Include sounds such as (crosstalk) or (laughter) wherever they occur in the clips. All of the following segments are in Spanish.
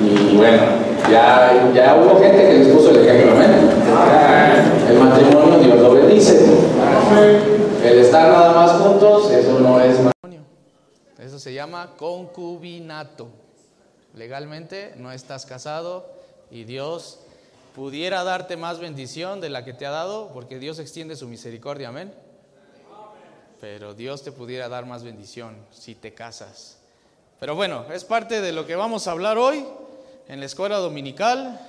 Y bueno, ya, ya hubo gente que les puso el ejemplo, ¿ven? El matrimonio Dios lo bendice. El estar nada más juntos, eso no es matrimonio. Eso se llama concubinato. Legalmente no estás casado y Dios pudiera darte más bendición de la que te ha dado, porque Dios extiende su misericordia, amén. Pero Dios te pudiera dar más bendición si te casas. Pero bueno, es parte de lo que vamos a hablar hoy en la escuela dominical.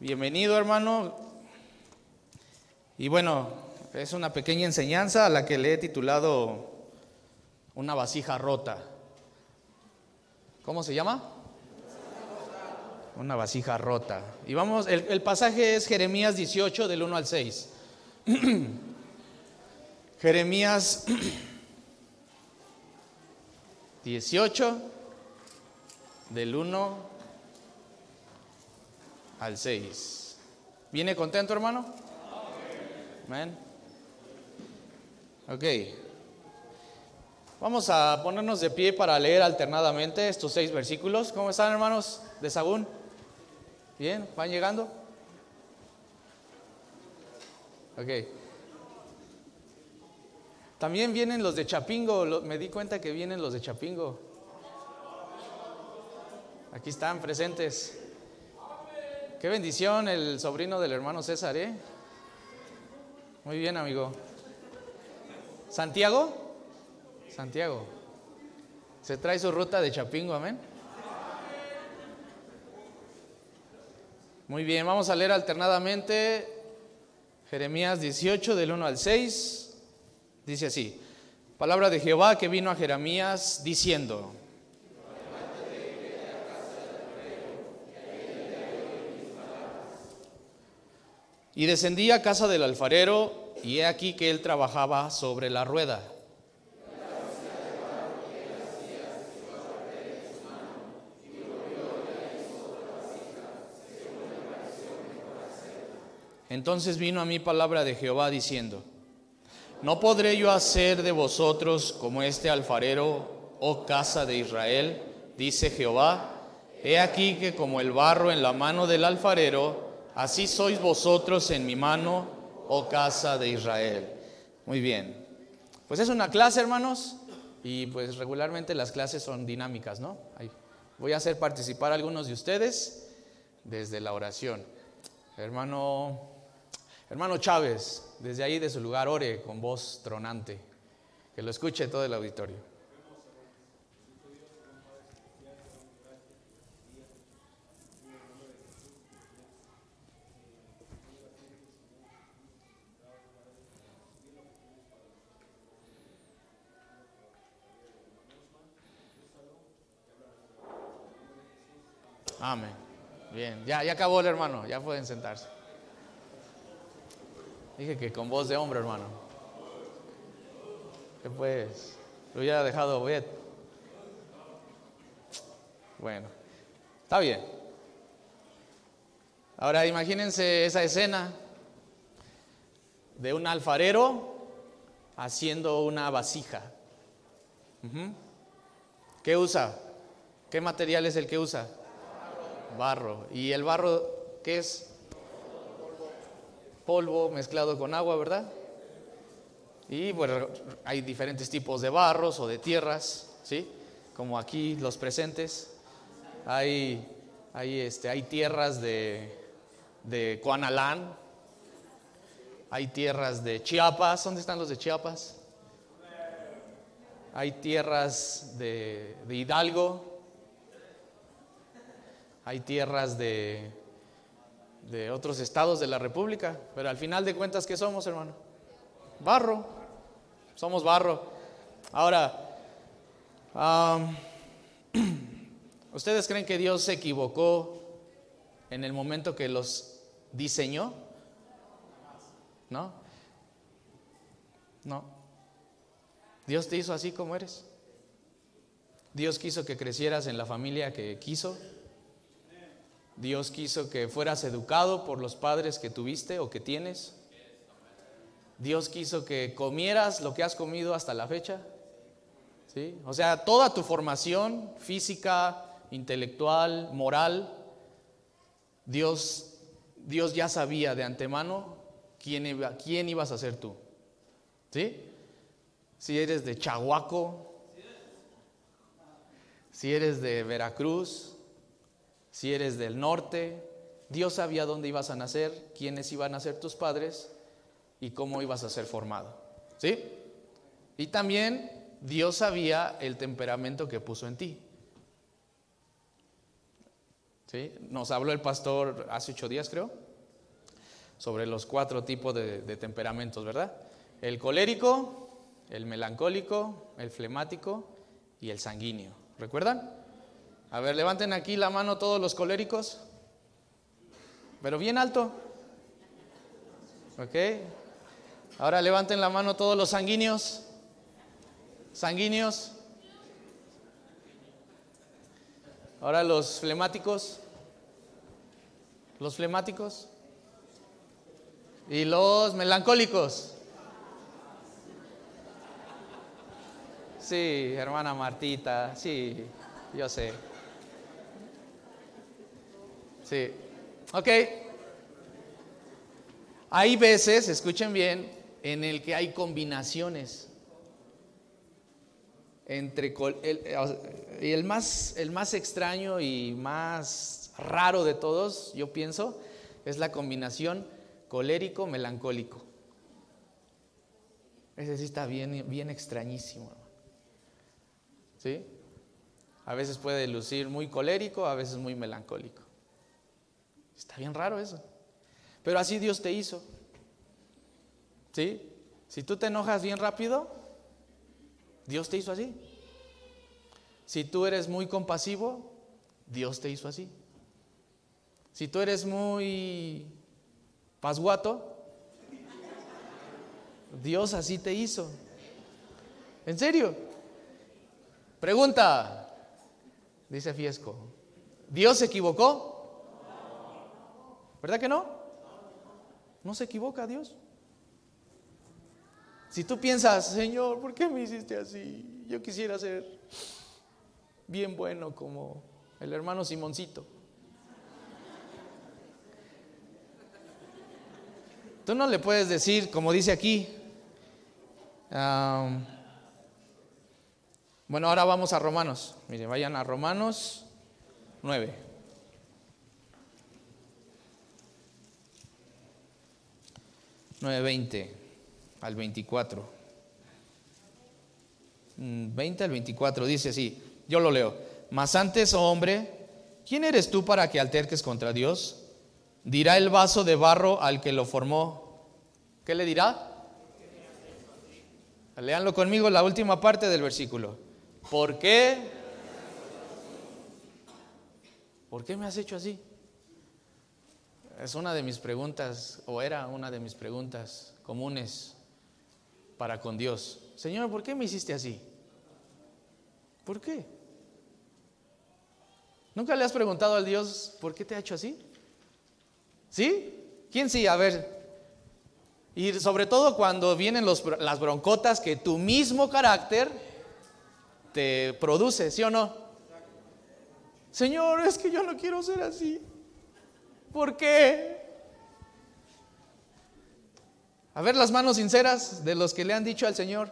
Bienvenido hermano. Y bueno, es una pequeña enseñanza a la que le he titulado Una vasija rota. ¿Cómo se llama? Una vasija rota. Y vamos, el, el pasaje es Jeremías 18 del 1 al 6. (clears throat) Jeremías (clears throat) 18 del 1 al 6. ¿Viene contento, hermano? Amén. Ok. Vamos a ponernos de pie para leer alternadamente estos seis versículos. ¿Cómo están, hermanos de Sagún? ¿Bien? ¿Van llegando? Ok. También vienen los de Chapingo, me di cuenta que vienen los de Chapingo. Aquí están presentes. Qué bendición el sobrino del hermano César, ¿eh? Muy bien, amigo. ¿Santiago? Santiago. Se trae su ruta de Chapingo, amén. Muy bien, vamos a leer alternadamente Jeremías 18 del 1 al 6. Dice así, palabra de Jehová que vino a Jeremías diciendo, y descendí a casa del alfarero, y he aquí que él trabajaba sobre la rueda. Entonces vino a mí palabra de Jehová diciendo, ¿No podré yo hacer de vosotros como este alfarero, oh casa de Israel? Dice Jehová. He aquí que como el barro en la mano del alfarero, así sois vosotros en mi mano, oh casa de Israel. Muy bien. Pues es una clase, hermanos, y pues regularmente las clases son dinámicas, ¿no? Voy a hacer participar a algunos de ustedes desde la oración. Hermano, hermano Chávez, desde ahí de su lugar ore con voz tronante, que lo escuche todo el auditorio. Amén. Bien, ya, ya acabó el hermano, ya pueden sentarse. Dije que con voz de hombre, hermano. ¿Qué pues? Lo hubiera dejado ver. Bueno, está bien. Ahora imagínense esa escena de un alfarero haciendo una vasija. ¿Qué usa? ¿Qué material es el que usa? Barro. ¿Y el barro qué es? Polvo mezclado con agua, ¿verdad? Y bueno, hay diferentes tipos de barros o de tierras, ¿sí? Como aquí los presentes. Hay, hay, este, hay tierras de, de Coanalán, hay tierras de Chiapas. ¿Dónde están los de Chiapas? Hay tierras de, de Hidalgo, hay tierras de, de otros estados de la República, pero al final de cuentas, ¿qué somos, hermano? Barro, somos barro. Ahora, (clears throat) ¿ustedes creen que Dios se equivocó en el momento que los diseñó? ¿No? No. Dios te hizo así como eres. Dios quiso que crecieras en la familia que quiso. Dios quiso que fueras educado por los padres que tuviste o que tienes. Dios quiso que comieras lo que has comido hasta la fecha. ¿Sí? O sea, toda tu formación física, intelectual, moral, Dios, Dios ya sabía de antemano quién, quién ibas a ser tú. ¿Sí? Si eres de Chahuaco, si eres de Veracruz, si eres del norte, Dios sabía dónde ibas a nacer, quiénes iban a ser tus padres y cómo ibas a ser formado. ¿Sí? Y también Dios sabía el temperamento que puso en ti. ¿Sí? Nos habló el pastor hace ocho días, creo, sobre los cuatro tipos de, de temperamentos, ¿verdad? El colérico, el melancólico, el flemático y el sanguíneo. ¿Recuerdan? A ver, levanten aquí la mano todos los coléricos, pero bien alto. ¿Ok? Ahora levanten la mano todos los sanguíneos. Sanguíneos. Ahora los flemáticos. Los flemáticos. Y los melancólicos. Sí, hermana Martita, sí, yo sé. Sí, ok. Hay veces, escuchen bien, en el que hay combinaciones entre el, el, más, el más extraño y más raro de todos, yo pienso, es la combinación colérico-melancólico. Ese sí está bien, bien extrañísimo. ¿Sí? A veces puede lucir muy colérico, a veces muy melancólico. Está bien raro eso. Pero así Dios te hizo. ¿Sí? Si tú te enojas bien rápido, Dios te hizo así. Si tú eres muy compasivo, Dios te hizo así. Si tú eres muy pasguato, Dios así te hizo. ¿En serio? Pregunta, dice Fiesco, ¿Dios se equivocó? ¿Verdad que no? No se equivoca Dios. Si tú piensas, Señor, ¿por qué me hiciste así? Yo quisiera ser bien bueno como el hermano Simoncito. Tú no le puedes decir, como dice aquí, bueno, ahora vamos a Romanos. Mire, vayan a Romanos 9. Veinte al 24. 20 mm, al 24 dice así, yo lo leo. Mas antes, oh hombre, ¿quién eres tú para que alterques contra Dios? Dirá el vaso de barro al que lo formó. ¿Qué le dirá? Leanlo conmigo la última parte del versículo. ¿Por qué? ¿Por qué me has hecho así? Es una de mis preguntas, o era una de mis preguntas comunes para con Dios. Señor, ¿por qué me hiciste así? ¿Por qué? ¿Nunca le has preguntado al Dios por qué te ha hecho así? ¿Sí? ¿Quién sí? A ver. Y sobre todo cuando vienen las broncotas que tu mismo carácter te produce, ¿sí o no? Señor, es que yo no quiero ser así. ¿Por qué? A ver las manos sinceras de los que le han dicho al Señor,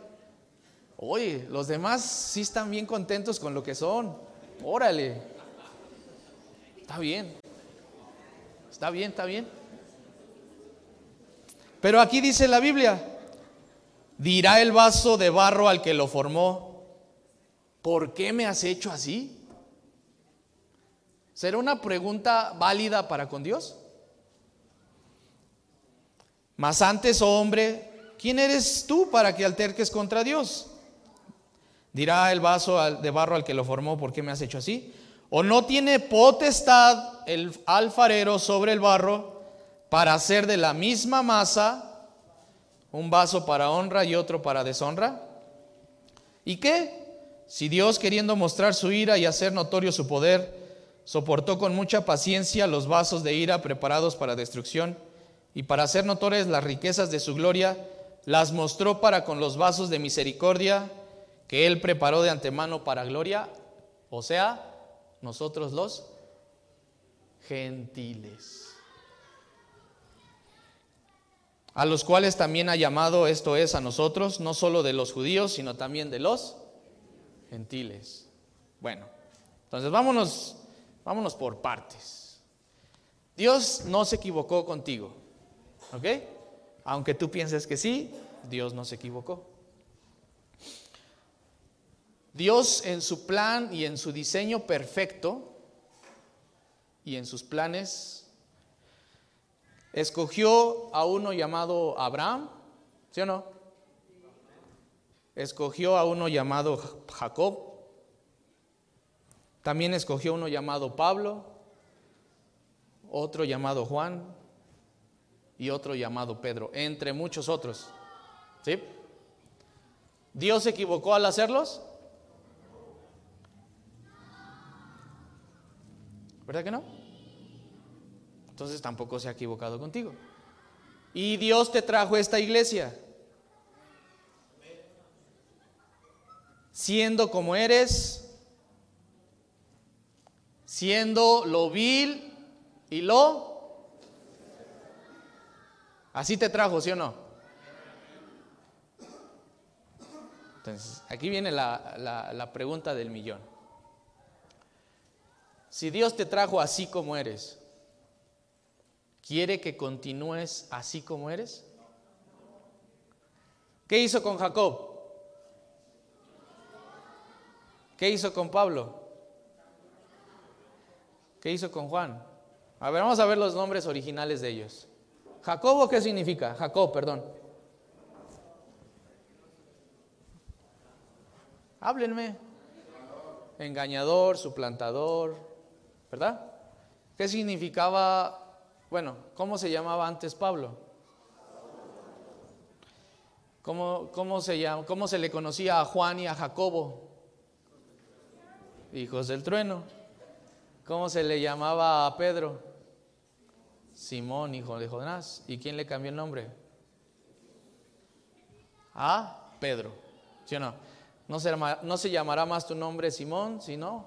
oye, los demás sí están bien contentos con lo que son. Órale. Está bien. Está bien, está bien. Pero aquí dice la Biblia, dirá el vaso de barro al que lo formó, ¿por qué me has hecho así? ¿Será una pregunta válida para con Dios? Mas antes, hombre, ¿quién eres tú para que alterques contra Dios? Dirá el vaso de barro al que lo formó, ¿por qué me has hecho así? ¿O no tiene potestad el alfarero sobre el barro para hacer de la misma masa un vaso para honra y otro para deshonra? ¿Y qué? Si Dios, queriendo mostrar su ira y hacer notorio su poder, soportó con mucha paciencia los vasos de ira preparados para destrucción, y para hacer notorias las riquezas de su gloria, las mostró para con los vasos de misericordia que él preparó de antemano para gloria, o sea, nosotros los gentiles. A los cuales también ha llamado, esto es, a nosotros, no solo de los judíos, sino también de los gentiles. Bueno, entonces vámonos, vámonos por partes. Dios no se equivocó contigo, ¿ok? Aunque tú pienses que sí, Dios no se equivocó. Dios en su plan y en su diseño perfecto y en sus planes escogió a uno llamado Abraham, ¿sí o no? Escogió a uno llamado Jacob. También escogió uno llamado Pablo, otro llamado Juan y otro llamado Pedro, entre muchos otros. ¿Sí? ¿Dios se equivocó al hacerlos? ¿Verdad que no? Entonces tampoco se ha equivocado contigo. Y Dios te trajo esta iglesia. Siendo como eres, siendo lo vil y lo... Así te trajo, ¿sí o no? Entonces, aquí viene la, la, la pregunta del millón. Si Dios te trajo así como eres, ¿quiere que continúes así como eres? ¿Qué hizo con Jacob? ¿Qué hizo con Pablo? ¿Qué hizo con Juan? A ver, vamos a ver los nombres originales de ellos. Jacobo, ¿qué significa? Jacob, perdón. Háblenme. Engañador, suplantador, ¿verdad? ¿Qué significaba, bueno, cómo se llamaba antes Pablo? ¿Cómo, cómo se, ¿Cómo se le conocía a Juan y a Jacobo? Hijos del trueno. ¿Cómo se le llamaba a Pedro? Simón, hijo de Jonás. ¿Y quién le cambió el nombre? A Pedro. ¿Sí o no? No se, no se llamará más tu nombre Simón, sino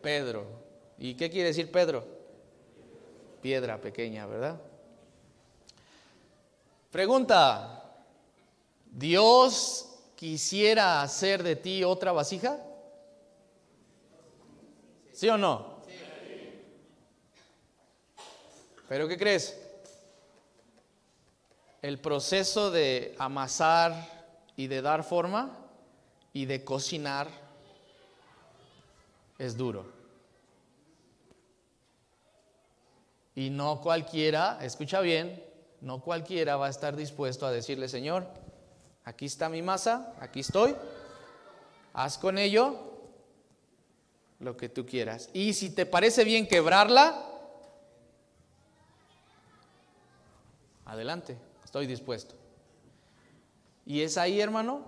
Pedro. ¿Y qué quiere decir Pedro? Piedra pequeña, ¿verdad? Pregunta, ¿Dios quisiera hacer de ti otra vasija? ¿Sí o no? ¿Pero qué crees? El proceso de amasar y de dar forma y de cocinar es duro. Y no cualquiera, escucha bien, no cualquiera va a estar dispuesto a decirle, Señor, aquí está mi masa, aquí estoy, haz con ello lo que tú quieras. Y si te parece bien quebrarla, adelante, estoy dispuesto. Y es ahí, hermano,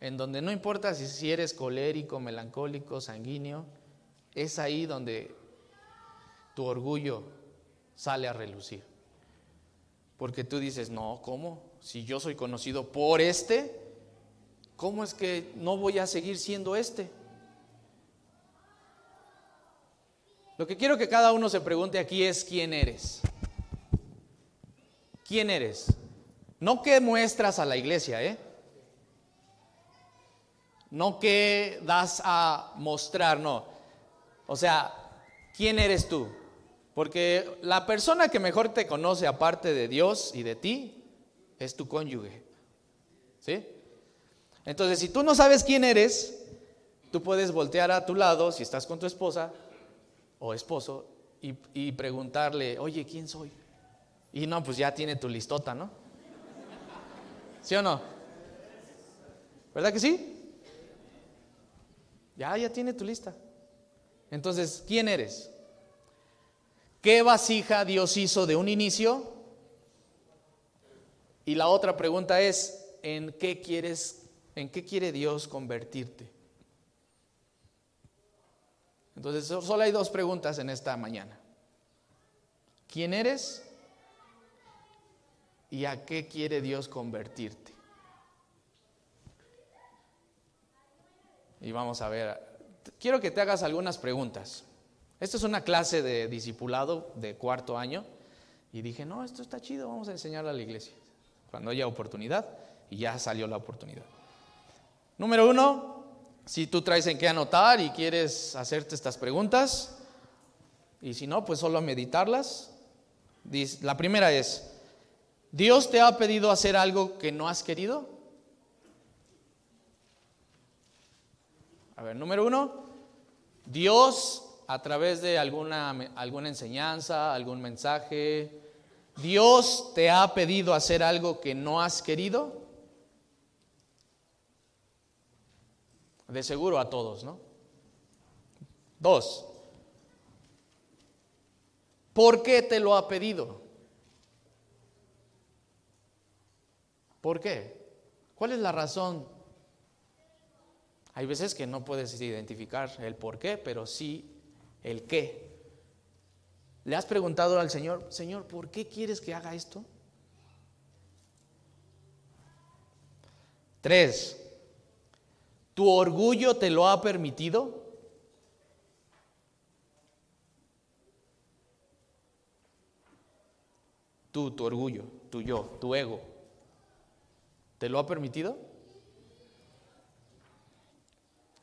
en donde no importa si, eres colérico, melancólico, sanguíneo, es ahí donde tu orgullo sale a relucir. Porque tú dices, no, ¿cómo? Si yo soy conocido por este, ¿cómo es que no voy a seguir siendo este? Lo que quiero que cada uno se pregunte aquí es quién eres. ¿Quién eres? No qué muestras a la iglesia, ¿eh? No qué das a mostrar, no. O sea, ¿quién eres tú? Porque la persona que mejor te conoce aparte de Dios y de ti es tu cónyuge. ¿Sí? Entonces, si tú no sabes quién eres, tú puedes voltear a tu lado, si estás con tu esposa o esposo, y, y preguntarle, oye, ¿quién soy? Y no, pues ya tiene tu listota, ¿no? ¿Sí o no? ¿Verdad que sí? Ya, ya tiene tu lista. Entonces, ¿quién eres? ¿Qué vasija Dios hizo de un inicio? Y la otra pregunta es, ¿en qué quieres, en qué quiere Dios convertirte? Entonces, solo hay dos preguntas en esta mañana. ¿Quién eres? ¿Y a qué quiere Dios convertirte? Y vamos a ver, quiero que te hagas algunas preguntas. Esta es una clase de discipulado de cuarto año y dije, no, esto está chido, vamos a enseñarlo a la iglesia cuando haya oportunidad y ya salió la oportunidad. Número uno, si tú traes en qué anotar y quieres hacerte estas preguntas, y si no, pues solo meditarlas. La primera es, ¿Dios te ha pedido hacer algo que no has querido? A ver, número uno, Dios a través de alguna, alguna enseñanza, algún mensaje, Dios te ha pedido hacer algo que no has querido. De seguro a todos, ¿no? Dos, ¿por qué te lo ha pedido? ¿Por qué? ¿Cuál es la razón? Hay veces que no puedes identificar el por qué, pero sí el qué. ¿Le has preguntado al Señor, Señor, ¿por qué quieres que haga esto? Tres, ¿tu orgullo te lo ha permitido? Tú, tu orgullo, tu yo, tu ego, ¿te lo ha permitido?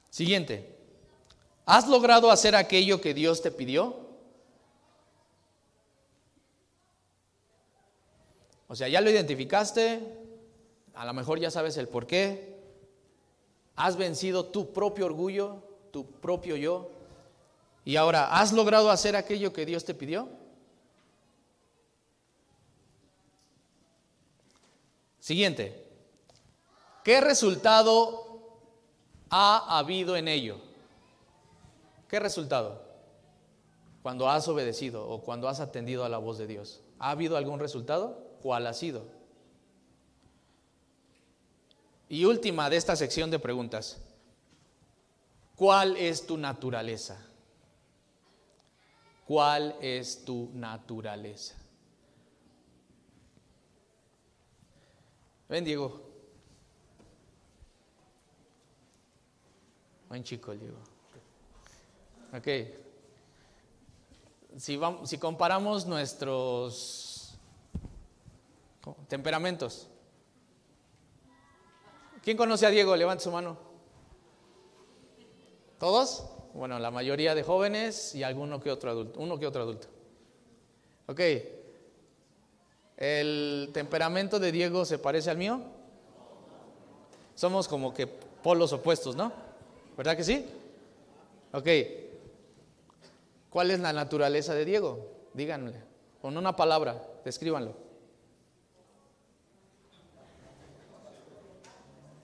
Siguiente, ¿has logrado hacer aquello que Dios te pidió? O sea, ya lo identificaste, a lo mejor ya sabes el por qué, has vencido tu propio orgullo, tu propio yo, y ahora, ¿has logrado hacer aquello que Dios te pidió? Siguiente, ¿qué resultado ha habido en ello? ¿Qué resultado? Cuando has obedecido o cuando has atendido a la voz de Dios. ¿Ha habido algún resultado? ¿Cuál ha sido? Y última de esta sección de preguntas. ¿Cuál es tu naturaleza? ¿Cuál es tu naturaleza? Ven, Diego. Buen chico, Diego. Ok. Si, vamos, si comparamos nuestros Temperamentos. ¿Quién conoce a Diego? Levante su mano. ¿Todos? Bueno, la mayoría de jóvenes y alguno que otro adulto, uno que otro adulto. Ok. ¿El temperamento de Diego se parece al mío? Somos como que polos opuestos, ¿no? ¿Verdad que sí? Ok. ¿Cuál es la naturaleza de Diego? Díganme, con una palabra, descríbanlo.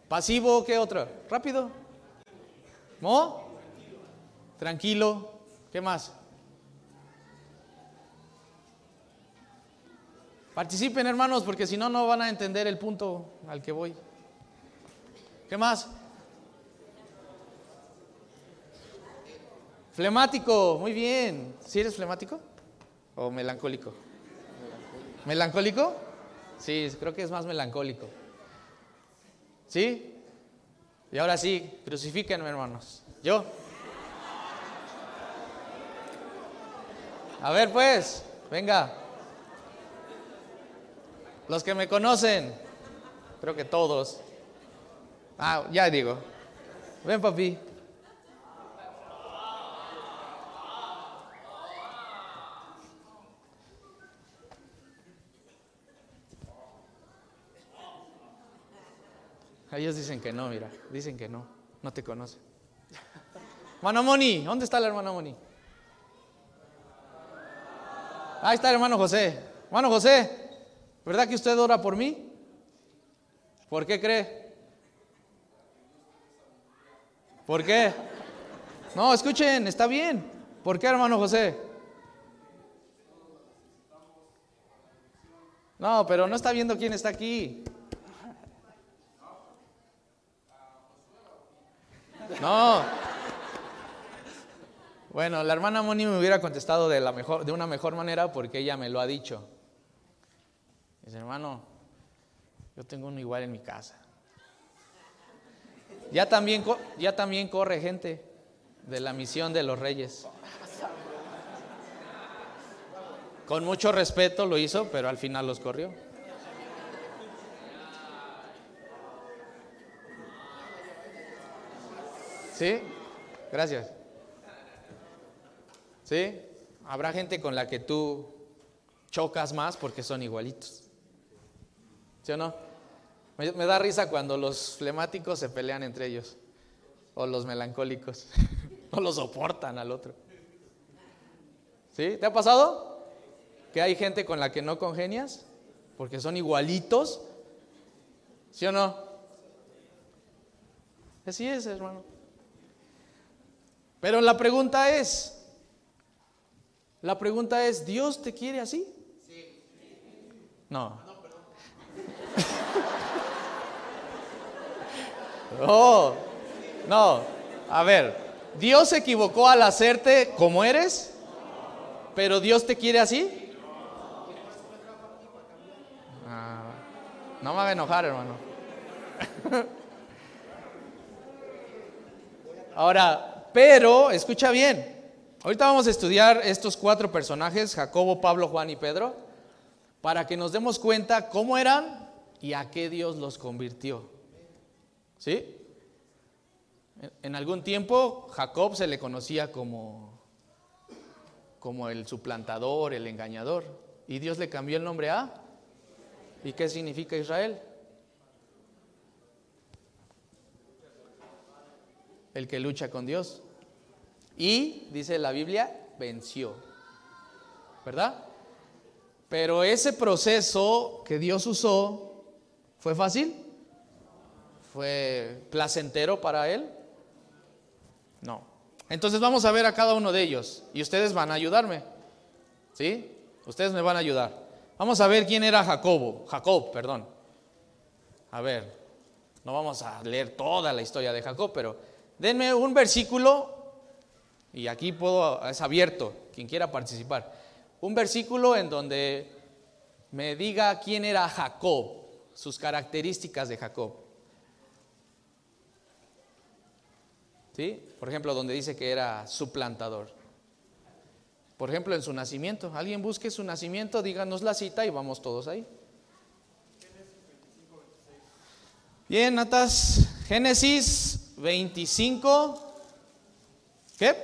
Pasivo, ¿qué otra? Rápido. ¿No? Tranquilo. ¿Qué más? Participen hermanos porque si no, no van a entender el punto al que voy. ¿Qué más? Flemático, muy bien. ¿Sí eres flemático? ¿O melancólico? ¿Melancólico? Sí, creo que es más melancólico. ¿Sí? Y ahora sí, crucifíquenme, hermanos. Yo. A ver, pues, venga. Los que me conocen, creo que todos. Ah, ya digo. Ven, papi. Ellos dicen que no, mira, dicen que no, no te conocen. (laughs) Hermano Moni, ¿dónde está el hermano Moni? Ahí está el hermano José. Hermano José, ¿verdad que usted ora por mí? ¿Por qué cree? ¿Por qué? No, escuchen, está bien. ¿Por qué, hermano José? No, pero no está viendo quién está aquí. No. Bueno, la hermana Moni me hubiera contestado de, la mejor, de una mejor manera porque ella me lo ha dicho. Dice, hermano, yo tengo uno igual en mi casa. Ya también, ya también corre gente de la misión de los reyes. Con mucho respeto lo hizo, pero al final los corrió. ¿Sí? Gracias. ¿Sí? Habrá gente con la que tú chocas más porque son igualitos. ¿Sí o no? Me, da risa cuando los flemáticos se pelean entre ellos. O los melancólicos. (laughs) no lo soportan al otro. ¿Sí? ¿Te ha pasado? Que hay gente con la que no congenias porque son igualitos. ¿Sí o no? Así es, hermano. Pero la pregunta es, la pregunta es, ¿Dios te quiere así? Sí. No. (laughs) Oh, no. A ver, ¿Dios se equivocó al hacerte como eres? ¿Pero Dios te quiere así? Ah, no me va a enojar, hermano. (laughs) Ahora, pero, escucha bien, ahorita vamos a estudiar estos cuatro personajes, Jacobo, Pablo, Juan y Pedro, para que nos demos cuenta cómo eran y a qué Dios los convirtió. ¿Sí? En algún tiempo Jacob se le conocía como, como el suplantador, el engañador, y Dios le cambió el nombre a... ¿Y qué significa Israel? El que lucha con Dios. Y, dice la Biblia, venció. ¿Verdad? Pero ese proceso que Dios usó, ¿fue fácil? ¿Fue placentero para él? No. Entonces vamos a ver a cada uno de ellos y ustedes van a ayudarme. ¿Sí? Ustedes me van a ayudar. Vamos a ver quién era Jacobo, Jacob, perdón. A ver, no vamos a leer toda la historia de Jacob, pero denme un versículo y aquí puedo, es abierto, quien quiera participar. Un versículo en donde me diga quién era Jacob, sus características de Jacob. ¿Sí? Por ejemplo, donde dice que era suplantador. Por ejemplo, en su nacimiento. Alguien busque su nacimiento, díganos la cita y vamos todos ahí. Bien, Natas. Génesis 25. ¿Qué?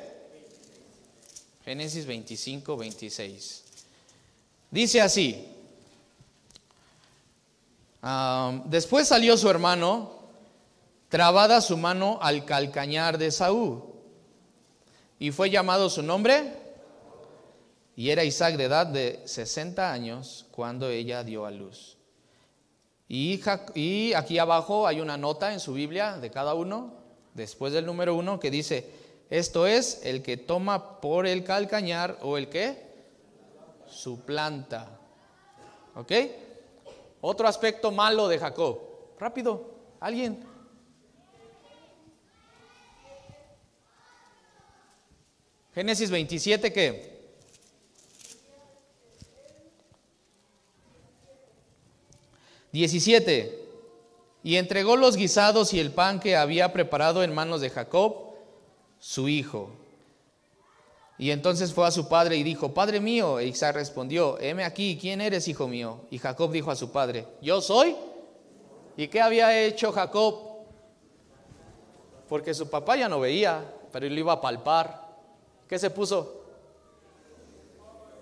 Génesis 25, 26. Dice así. después salió su hermano trabada su mano al calcañar de Saúl. Y fue llamado su nombre, y era Isaac de edad de 60 años cuando ella dio a luz. Y, y aquí abajo hay una nota en su Biblia de cada uno, después del número uno, que dice, esto es el que toma por el calcañar o el que suplanta. ¿Ok? Otro aspecto malo de Jacob. Rápido, alguien. Génesis 27, ¿qué? Diecisiete. Y entregó los guisados y el pan que había preparado en manos de Jacob, su hijo. Y entonces fue a su padre y dijo, Padre mío. E Isaac respondió, heme aquí, ¿quién eres, hijo mío? Y Jacob dijo a su padre, Yo soy. ¿Y qué había hecho Jacob? Porque su papá ya no veía, pero él iba a palpar. ¿Qué se puso?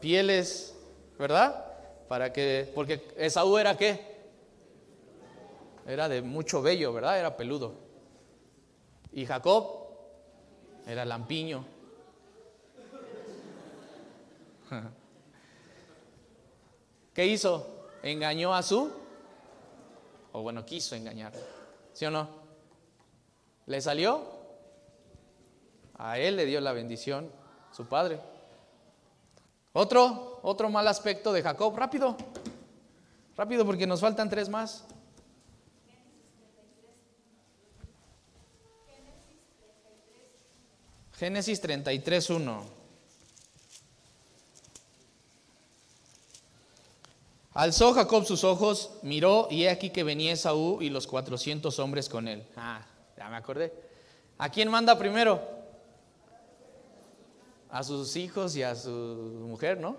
Pieles, ¿verdad? Para que, porque Esaú era qué? Era de mucho vello, ¿verdad? Era peludo. Y Jacob era lampiño. (laughs) ¿Qué hizo? Engañó a su, o bueno, quiso engañar. ¿Sí o no? ¿Le salió? A él le dio la bendición su padre. Otro, otro mal aspecto de Jacob. Rápido, rápido porque nos faltan tres más. Génesis 33, 1. Alzó Jacob sus ojos, miró y he aquí que venía Esaú y los cuatrocientos hombres con él. Ah, ya me acordé. ¿A quién manda primero? a sus hijos y a su mujer, ¿no?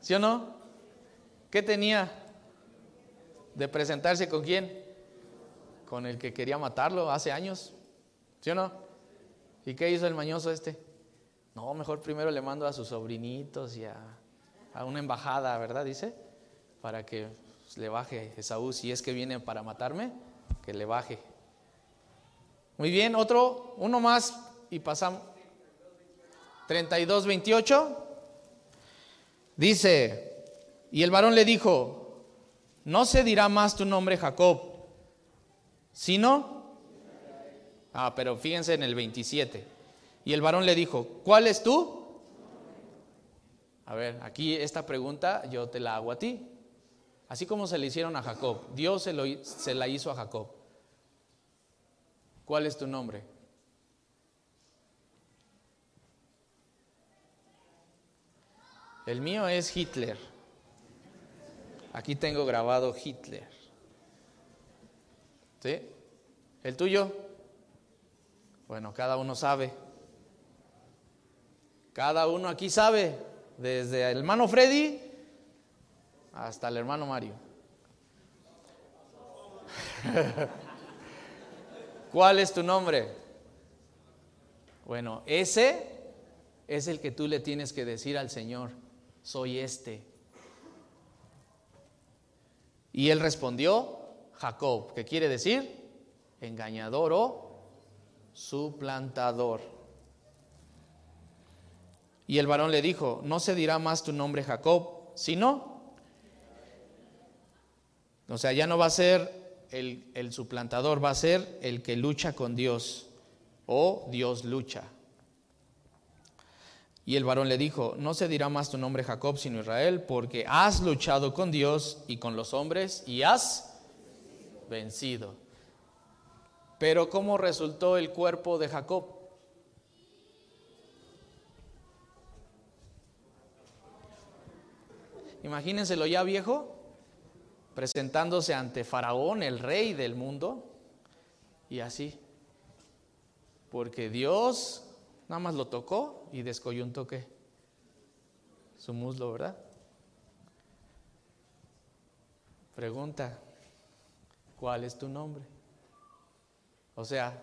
¿Sí o no? ¿Qué tenía? ¿De presentarse con quién? Con el que quería matarlo hace años. ¿Sí o no? ¿Y qué hizo el mañoso este? No, mejor primero le mando a sus sobrinitos y a, a una embajada, ¿verdad? Dice, para que le baje Esaú, si es que viene para matarme, que le baje. Muy bien, otro, uno más y pasamos. 32, 28. Dice, y el varón le dijo, no se dirá más tu nombre Jacob, sino, ah, pero fíjense en el 27. Y el varón le dijo, ¿cuál es tú? A ver, aquí esta pregunta yo te la hago a ti. Así como se le hicieron a Jacob, Dios se, la hizo a Jacob. ¿Cuál es tu nombre? El mío es Hitler. Aquí tengo grabado Hitler. ¿Sí? ¿El tuyo? Bueno, cada uno sabe. Cada uno aquí sabe, desde el hermano Freddy hasta el hermano Mario. (laughs) ¿Cuál es tu nombre? Bueno, ese es el que tú le tienes que decir al Señor soy este. Y él respondió, Jacob, ¿qué quiere decir? Engañador o suplantador. Y el varón le dijo, no se dirá más tu nombre Jacob, sino, o sea, ya no va a ser el, el suplantador, va a ser el que lucha con Dios o Dios lucha. Y el varón le dijo, no se dirá más tu nombre Jacob, sino Israel, porque has luchado con Dios y con los hombres y has vencido. Pero ¿cómo resultó el cuerpo de Jacob? Imagínenselo ya viejo, presentándose ante Faraón, el rey del mundo, y así. Porque Dios Nada más lo tocó y descoyuntó qué? Su muslo, ¿verdad? Pregunta, ¿cuál es tu nombre? O sea,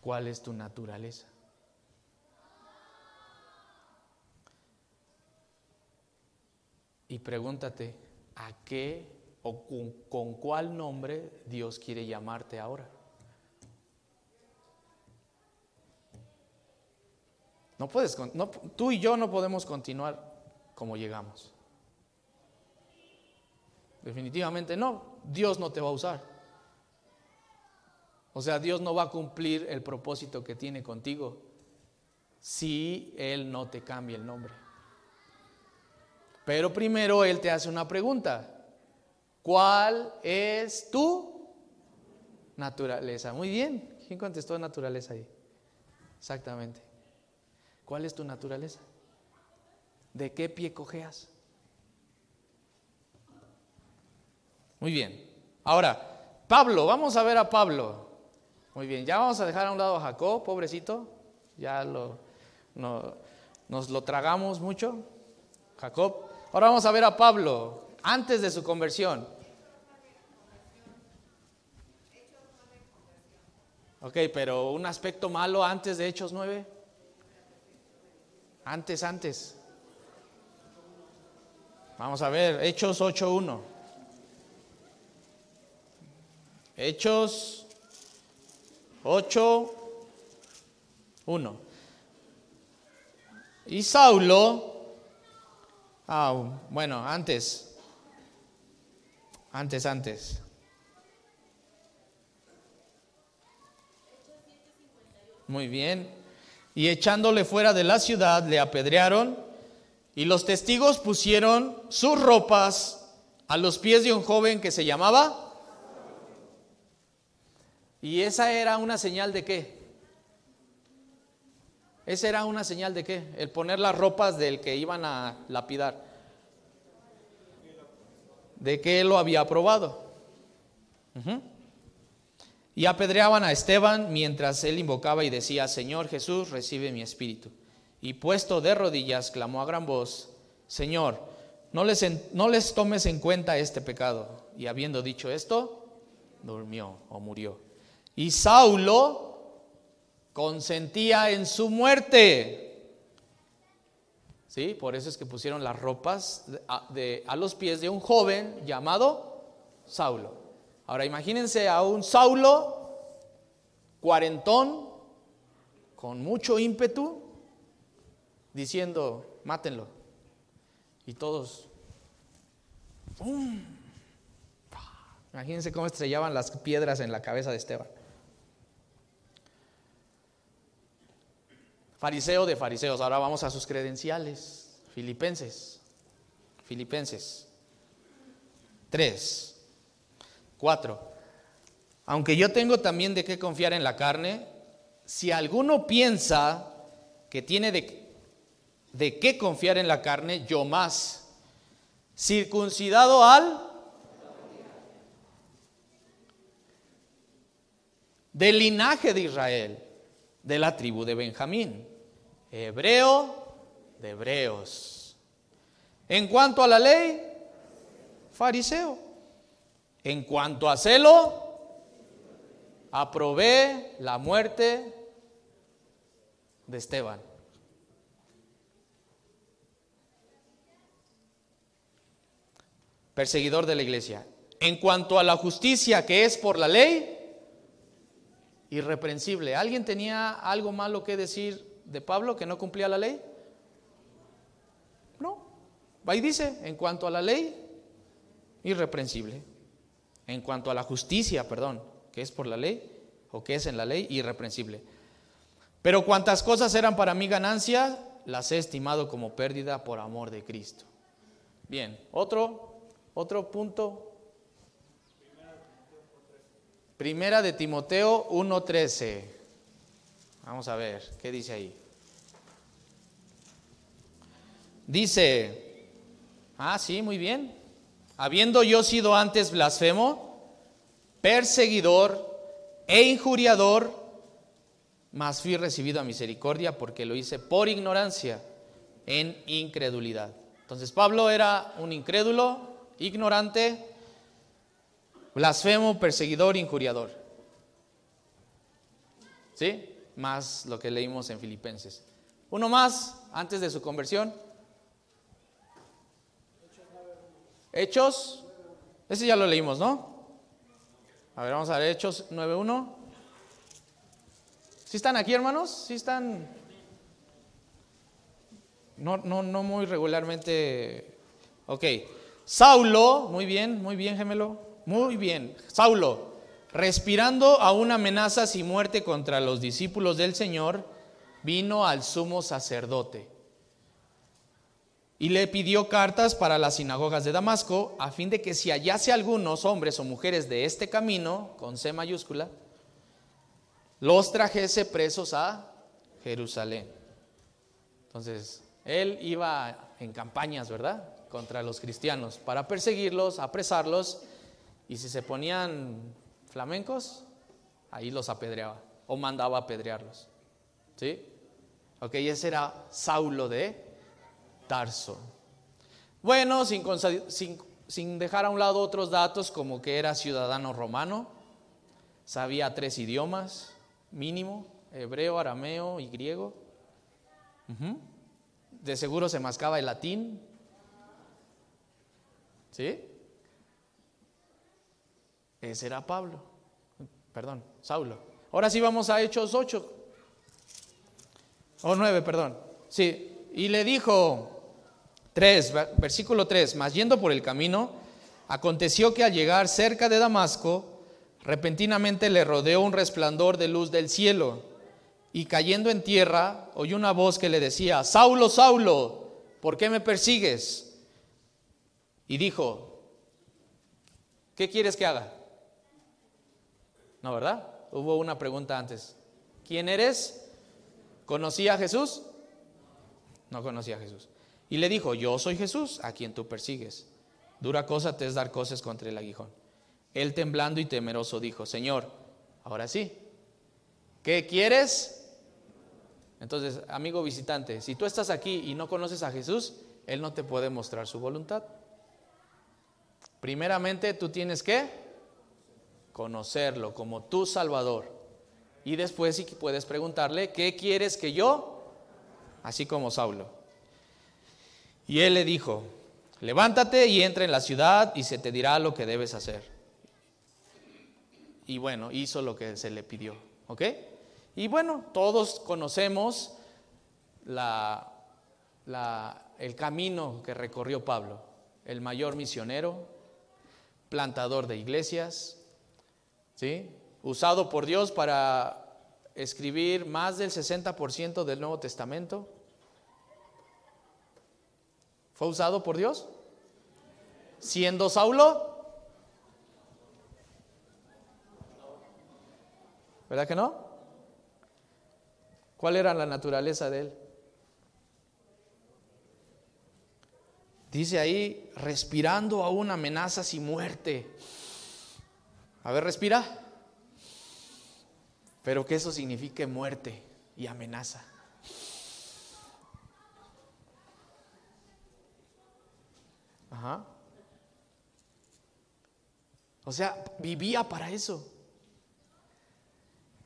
¿cuál es tu naturaleza? Y pregúntate, ¿a qué o con, con cuál nombre Dios quiere llamarte ahora? No puedes, tú y yo no podemos continuar como llegamos. Definitivamente no, Dios no te va a usar. O sea, Dios no va a cumplir el propósito que tiene contigo si Él no te cambia el nombre. Pero primero Él te hace una pregunta. ¿Cuál es tu naturaleza? Muy bien. ¿Quién contestó naturaleza ahí? Exactamente. ¿Cuál es tu naturaleza? ¿De qué pie cojeas? Muy bien. Ahora, Pablo, vamos a ver a Pablo. Muy bien, ya vamos a dejar a un lado a Jacob, pobrecito. Ya lo, nos lo tragamos mucho. Jacob. Ahora vamos a ver a Pablo, antes de su conversión. Ok, pero un aspecto malo antes de Hechos 9. Antes, antes. Vamos a ver, Hechos 8.1. Hechos 8.1. Y Saulo, ah, bueno, antes, antes, antes. Muy bien y echándole fuera de la ciudad le apedrearon y los testigos pusieron sus ropas a los pies de un joven que se llamaba. ¿Y esa era una señal de qué? Esa era una señal de qué? El poner las ropas del que iban a lapidar. De que él lo había aprobado. Y apedreaban a Esteban mientras él invocaba y decía, Señor Jesús, recibe mi espíritu. Y puesto de rodillas, clamó a gran voz, Señor, no les, no les tomes en cuenta este pecado. Y habiendo dicho esto, durmió o murió. Y Saulo consentía en su muerte. ¿Sí? Por eso es que pusieron las ropas a los pies de un joven llamado Saulo. Ahora imagínense a un Saulo cuarentón, con mucho ímpetu, diciendo, mátenlo. Y todos, ¡pum! Imagínense cómo estrellaban las piedras en la cabeza de Esteban. Fariseo de fariseos. Ahora vamos a sus credenciales. Filipenses. Filipenses. Tres. Cuatro. Aunque yo tengo también de qué confiar en la carne, si alguno piensa que tiene de, de qué confiar en la carne, yo más. Circuncidado al del linaje de Israel, de la tribu de Benjamín, hebreo de hebreos. En cuanto a la ley, fariseo. En cuanto a celo, aprobé la muerte de Esteban. Perseguidor de la iglesia. En cuanto a la justicia que es por la ley, irreprensible. ¿Alguien tenía algo malo que decir de Pablo que no cumplía la ley? No. Ahí dice, en cuanto a la ley, irreprensible. En cuanto a la justicia, perdón, que es por la ley o que es en la ley, irreprensible. Pero cuantas cosas eran para mí ganancia, las he estimado como pérdida por amor de Cristo. Bien, otro, otro punto. Primera de Timoteo 1.13. Vamos a ver, ¿qué dice ahí? Dice, ah, sí, muy bien. Habiendo yo sido antes blasfemo, perseguidor e injuriador, mas fui recibido a misericordia porque lo hice por ignorancia, en incredulidad. Entonces Pablo era un incrédulo, ignorante, blasfemo, perseguidor, injuriador. ¿Sí? Más lo que leímos en Filipenses. Uno más, antes de su conversión. Hechos. Ese ya lo leímos, ¿no? A ver, vamos a ver Hechos 9.1. ¿Sí están aquí, hermanos? ¿Sí están? No, no, no muy regularmente. Ok. Saulo, muy bien, muy bien, gemelo. Muy bien. Saulo, respirando aún amenazas y muerte contra los discípulos del Señor, vino al sumo sacerdote y le pidió cartas para las sinagogas de Damasco, a fin de que si hallase algunos hombres o mujeres de este camino, con C mayúscula, los trajese presos a Jerusalén. Entonces, él iba en campañas, ¿verdad? Contra los cristianos, para perseguirlos, apresarlos, y si se ponían flamencos, ahí los apedreaba, o mandaba apedrearlos. ¿Sí? Ok, ese era Saulo de Tarso. Bueno, sin, dejar a un lado otros datos como que era ciudadano romano, sabía tres idiomas mínimo, hebreo, arameo y griego. De seguro se mascaba el latín. ¿Sí? Ese era Pablo. Perdón, Saulo. Ahora sí vamos a Hechos 8. O 9, perdón. Sí, y le dijo 3, versículo 3, mas yendo por el camino, aconteció que al llegar cerca de Damasco, repentinamente le rodeó un resplandor de luz del cielo, y cayendo en tierra, oyó una voz que le decía, Saulo, Saulo, ¿por qué me persigues? Y dijo, ¿qué quieres que haga? No, ¿verdad? Hubo una pregunta antes. ¿Quién eres? ¿Conocía a Jesús? No conocía a Jesús. Y le dijo, yo soy Jesús, a quien tú persigues. Dura cosa te es dar cosas contra el aguijón. Él temblando y temeroso dijo, Señor, ahora sí, ¿qué quieres? Entonces, amigo visitante, si tú estás aquí y no conoces a Jesús, Él no te puede mostrar su voluntad. Primeramente tú tienes que conocerlo como tu Salvador. Y después si puedes preguntarle, ¿qué quieres que yo? Así como Saulo. Y él le dijo, levántate y entra en la ciudad y se te dirá lo que debes hacer. Y bueno, hizo lo que se le pidió. ¿Ok? Y bueno, todos conocemos el camino que recorrió Pablo, el mayor misionero, plantador de iglesias, ¿sí? usado por Dios para escribir más del 60% del Nuevo Testamento. ¿Fue usado por Dios? Siendo Saulo. ¿Verdad que no? ¿Cuál era la naturaleza de él? Dice ahí, respirando aún amenazas y muerte. A ver, respira. Pero que eso signifique muerte y amenaza. O sea, vivía para eso.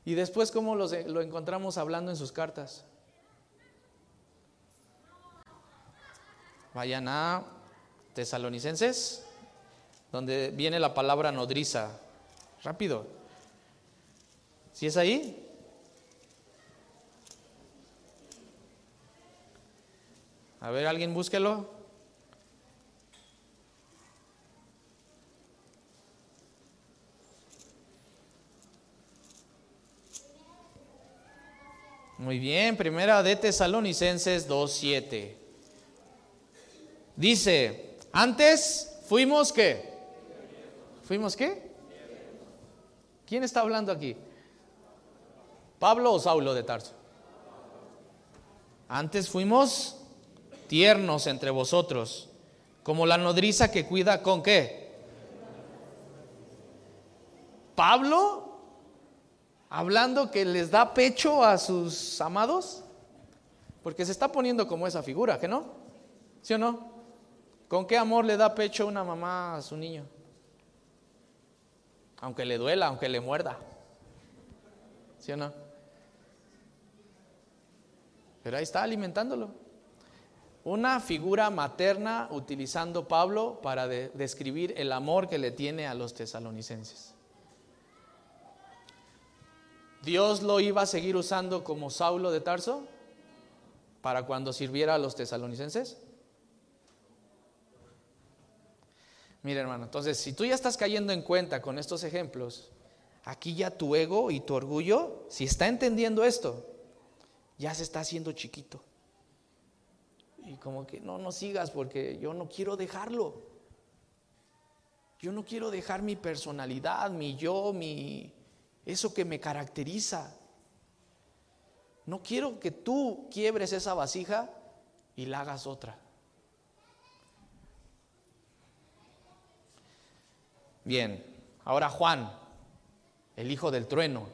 Y después, ¿cómo lo, lo encontramos hablando en sus cartas? Vayan a Tesalonicenses, donde viene la palabra nodriza. Rápido. ¿Si es ahí? A ver, alguien búsquelo. Muy bien, primera de Tesalonicenses 2.7. Dice, antes fuimos qué? ¿Fuimos qué? ¿Quién está hablando aquí? ¿Pablo o Saulo de Tarso? Antes fuimos tiernos entre vosotros, como la nodriza que cuida con qué? Pablo hablando que les da pecho a sus amados, porque se está poniendo como esa figura, ¿que no? ¿Sí o no? ¿Con qué amor le da pecho una mamá a su niño? Aunque le duela, aunque le muerda. ¿Sí o no? Pero ahí está alimentándolo. Una figura materna utilizando Pablo para describir el amor que le tiene a los tesalonicenses. Dios lo iba a seguir usando como Saulo de Tarso para cuando sirviera a los tesalonicenses. Mira, hermano, entonces, si tú ya estás cayendo en cuenta con estos ejemplos, aquí ya tu ego y tu orgullo, si está entendiendo esto, ya se está haciendo chiquito. Y como que no, no sigas porque yo no quiero dejarlo. Yo no quiero dejar mi personalidad, mi yo, mi eso que me caracteriza. No quiero que tú quiebres esa vasija y la hagas otra. Bien, ahora Juan, el hijo del trueno.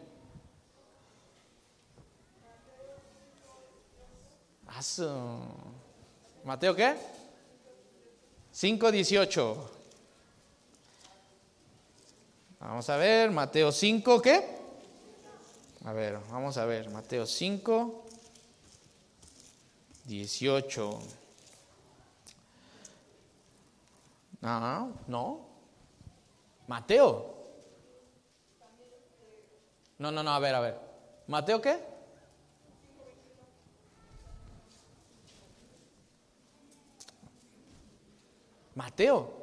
Mateo qué? 5.18. Vamos a ver, Mateo 5, ¿qué? A ver, vamos a ver, Mateo 5, 18. No, no, Mateo. No, no, no, a ver, a ver. ¿Mateo qué? Mateo.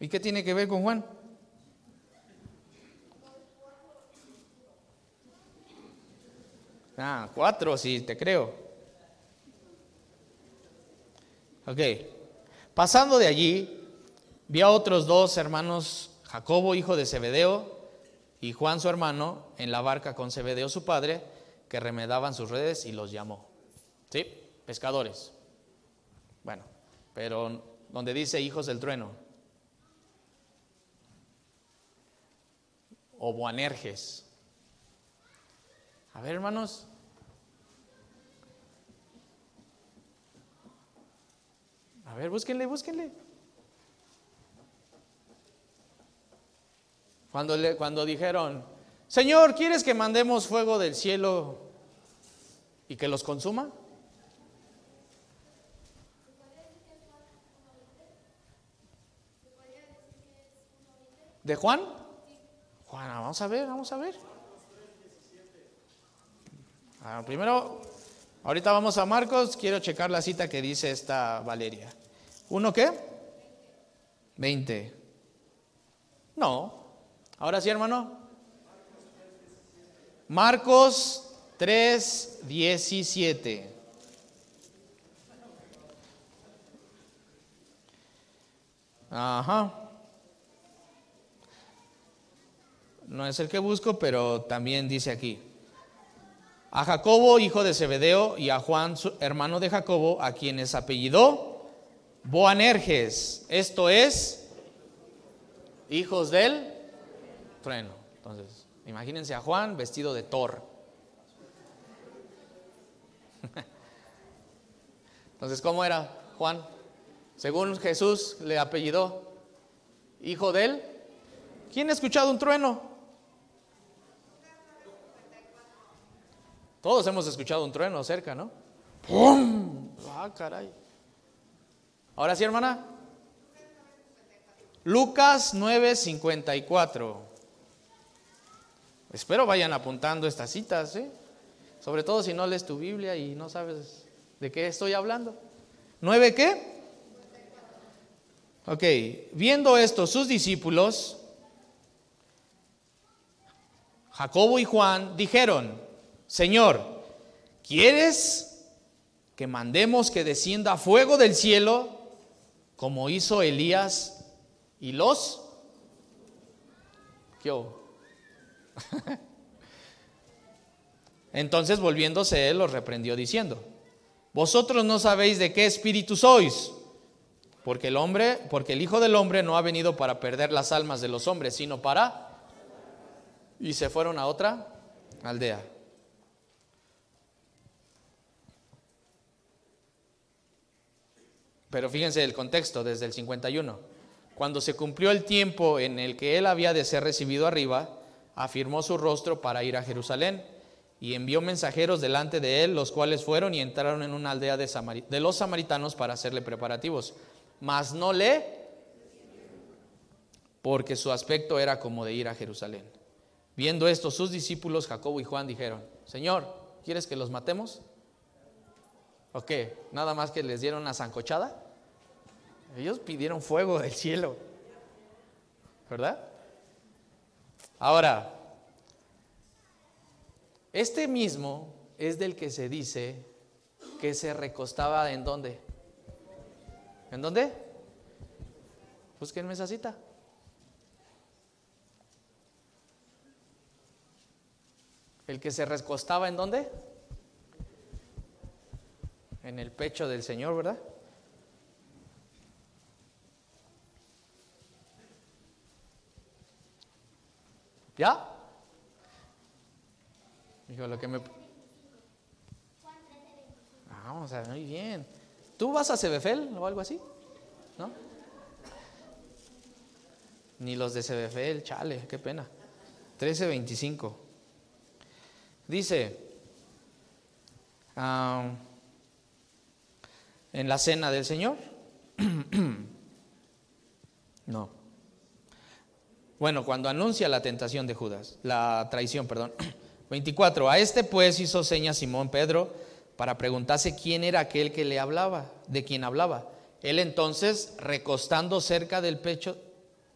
¿Y qué tiene que ver con Juan? Ah, cuatro, sí, te creo. Ok. Pasando de allí, Vi a otros dos hermanos, Jacobo, hijo de Zebedeo, y Juan, su hermano, en la barca con Zebedeo, su padre, que remedaban sus redes y los llamó. ¿Sí? Pescadores. Bueno, pero donde dice hijos del trueno. O Boanerges. A ver, hermanos. ver, búsquenle, búsquenle. Cuando, le, cuando dijeron, Señor, ¿quieres que mandemos fuego del cielo y que los consuma? ¿De Juan? Juan, vamos a ver, vamos a ver. Ah, primero, ahorita vamos a Marcos, quiero checar la cita que dice esta Valeria. ¿Uno qué? Veinte. No. Ahora sí, hermano. Marcos 3, 17. Ajá. No es el que busco, pero también dice aquí. A Jacobo, hijo de Zebedeo, y a Juan, su hermano de Jacobo, a quienes apellidó Boanerges. Esto es hijos del trueno. Entonces, imagínense a Juan vestido de Thor. (laughs) Entonces, ¿cómo era Juan? Según Jesús le apellidó, hijo del... ¿Quién ha escuchado un trueno? Todos hemos escuchado un trueno cerca, ¿no? ¡Pum! Ah, caray. Ahora sí, hermana. Lucas 9:54. Espero vayan apuntando estas citas, ¿eh? Sobre todo si no lees tu Biblia y no sabes de qué estoy hablando. ¿Nueve qué? Ok, viendo esto, sus discípulos, Jacobo y Juan, dijeron, Señor, ¿quieres que mandemos que descienda fuego del cielo como hizo Elías y los? ¿Qué (laughs) Entonces volviéndose él los reprendió diciendo, vosotros no sabéis de qué espíritu sois, porque el hombre, porque el Hijo del Hombre no ha venido para perder las almas de los hombres, sino para... Y se fueron a otra aldea. Pero fíjense el contexto desde el 51. Cuando se cumplió el tiempo en el que él había de ser recibido arriba, afirmó su rostro para ir a Jerusalén y envió mensajeros delante de él, los cuales fueron y entraron en una aldea de, de los samaritanos para hacerle preparativos. Mas no le, porque su aspecto era como de ir a Jerusalén. Viendo esto, sus discípulos, Jacobo y Juan, dijeron, Señor, ¿quieres que los matemos? ¿O qué? ¿Nada más que les dieron una zancochada? Ellos pidieron fuego del cielo. ¿Verdad? Ahora, este mismo es del que se dice que se recostaba en dónde? ¿En dónde? Búsquenme esa cita. El que se recostaba en dónde? En el pecho del Señor, ¿verdad? ¿Ya? Dijo lo que me. Vamos a ver, muy bien. ¿Tú vas a Cebefel o algo así? ¿No? Ni los de Cebefel, chale, qué pena. 13.25. Dice, ah, en la cena del Señor. (clears throat) no. Bueno, cuando anuncia la tentación de Judas, la traición, perdón. (clears throat) 24. A este pues hizo seña Simón Pedro para preguntarse quién era aquel que le hablaba, de quien hablaba. Él entonces, recostando cerca del pecho,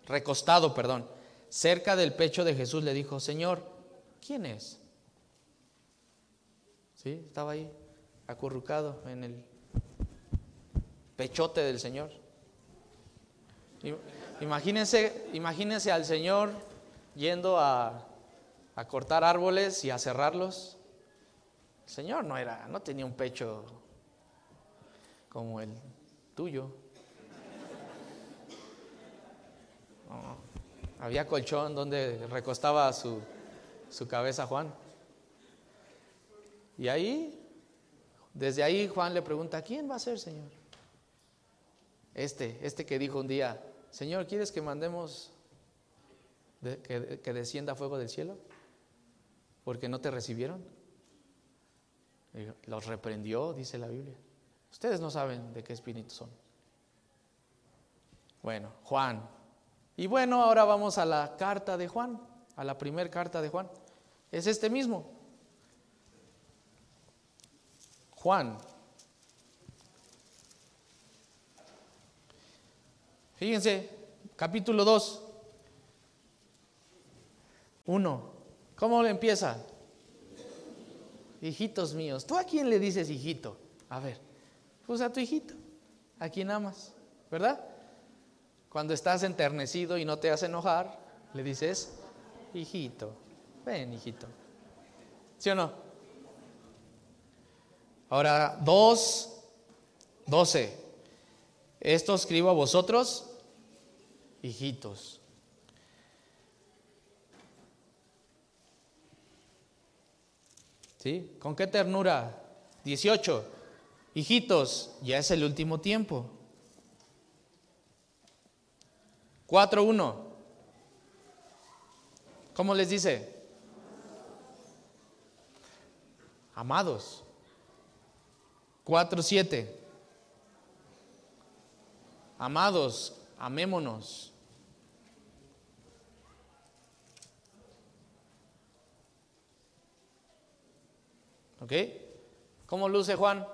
recostado, perdón, cerca del pecho de Jesús, le dijo, Señor, ¿quién es? Sí, estaba ahí, acurrucado en el pechote del Señor. Imagínense, al Señor yendo a, a cortar árboles y a cerrarlos. El Señor no era, no tenía un pecho como el tuyo. había colchón donde recostaba su, su cabeza Juan. Y ahí, desde ahí Juan le pregunta, ¿quién va a ser, Señor? Este, este que dijo un día, Señor, ¿quieres que mandemos que, que descienda fuego del cielo? Porque no te recibieron. Los reprendió, dice la Biblia. Ustedes no saben de qué espíritu son. Bueno, Juan. Y bueno, ahora vamos a la carta de Juan, a la primera carta de Juan. Es este mismo. Juan. Fíjense, capítulo 2. 1. ¿Cómo le empieza? Hijitos míos. ¿Tú a quién le dices hijito? A ver, pues a tu hijito. ¿A quién amas? ¿Verdad? Cuando estás enternecido y no te hace enojar, le dices, hijito, ven, hijito. ¿Sí o no? Ahora, dos, doce. Esto escribo a vosotros, hijitos. ¿Sí? ¿Con qué ternura? 18. Hijitos, ya es el último tiempo. 4.1. ¿Cómo les dice? Amados. 4.7. Amados, amémonos. ¿Ok? ¿Cómo luce Juan?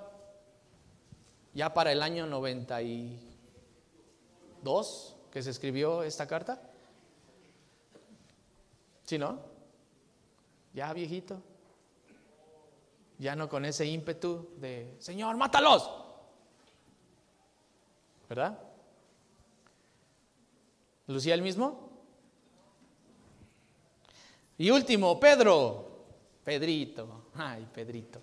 Ya para el año 92 que se escribió esta carta. ¿Sí, no? Ya viejito. Ya no con ese ímpetu de, Señor, mátalos. ¿Verdad? ¿Lucía el mismo? Y último, Pedro. Pedrito. Ay, Pedrito.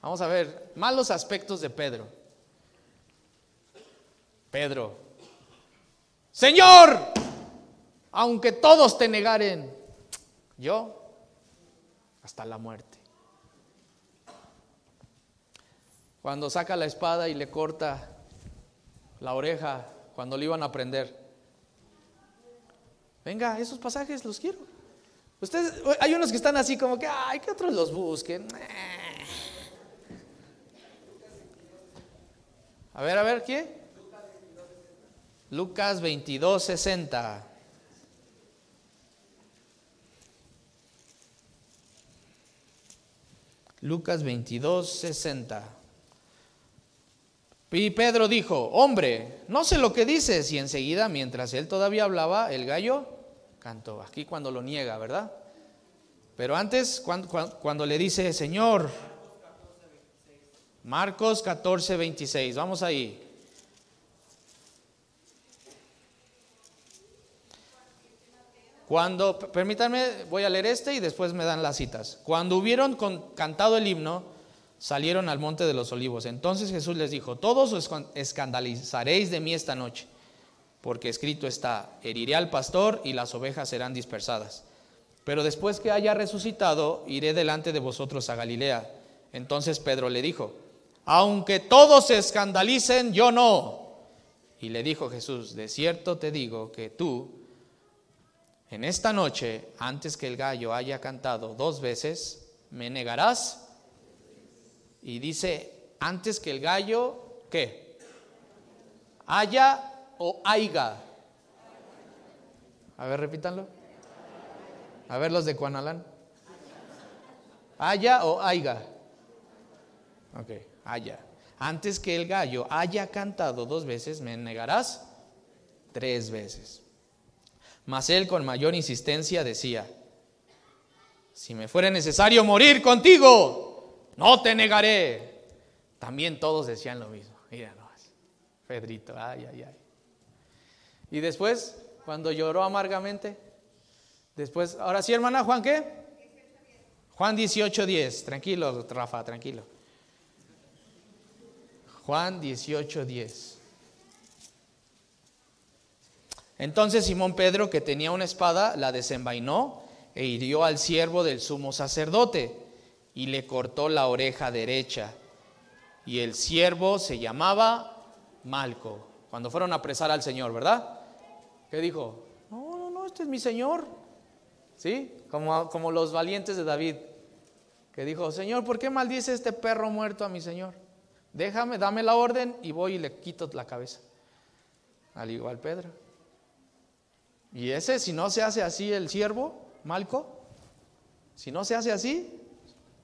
Vamos a ver malos aspectos de Pedro. Pedro. Señor, aunque todos te negaren, yo hasta la muerte. Cuando saca la espada y le corta la oreja cuando le iban a prender. Venga, esos pasajes los quiero. Ustedes, hay unos que están así como que, ay, que otros los busquen. A ver, a ver, ¿qué? Lucas 22, 60. Lucas 22, 60. Y Pedro dijo, hombre, no sé lo que dices. Y enseguida, mientras él todavía hablaba, el gallo cantó. Aquí cuando lo niega, ¿verdad? Pero antes, cuando, cuando, le dice, Señor, Marcos 14, 26, vamos ahí. Cuando, permítanme, voy a leer este y después me dan las citas. Cuando hubieron cantado el himno, salieron al monte de los olivos. Entonces Jesús les dijo, todos os escandalizaréis de mí esta noche, porque escrito está, heriré al pastor y las ovejas serán dispersadas. Pero después que haya resucitado, iré delante de vosotros a Galilea. Entonces Pedro le dijo, aunque todos se escandalicen, yo no. Y le dijo Jesús, de cierto te digo que tú, en esta noche, antes que el gallo haya cantado dos veces, me negarás. Y dice, antes que el gallo, ¿qué? Haya o aiga. A ver, repítanlo. A ver los de Cuanalán. ¿Haya o aiga? Ok, haya. Antes que el gallo haya cantado dos veces, me negarás tres veces. Mas él con mayor insistencia decía, si me fuera necesario morir contigo, no te negaré. También todos decían lo mismo. Mira Pedrito, ay, ay, ay. Y después, cuando lloró amargamente, Después, ahora sí, hermana, Juan, ¿qué? Juan 18, 10. Tranquilo, Rafa, tranquilo. Juan 18, 10. Entonces Simón Pedro, que tenía una espada, la desenvainó e hirió al siervo del sumo sacerdote y le cortó la oreja derecha. Y el siervo se llamaba Malco, cuando fueron a apresar al Señor, ¿verdad? ¿Qué dijo? No, no, no, este es mi Señor. ¿Sí? Como, como los valientes de David, que dijo, Señor, ¿por qué maldice este perro muerto a mi Señor? Déjame, dame la orden y voy y le quito la cabeza. Al igual Pedro. Y ese, si no se hace así el siervo, Malco, si no se hace así,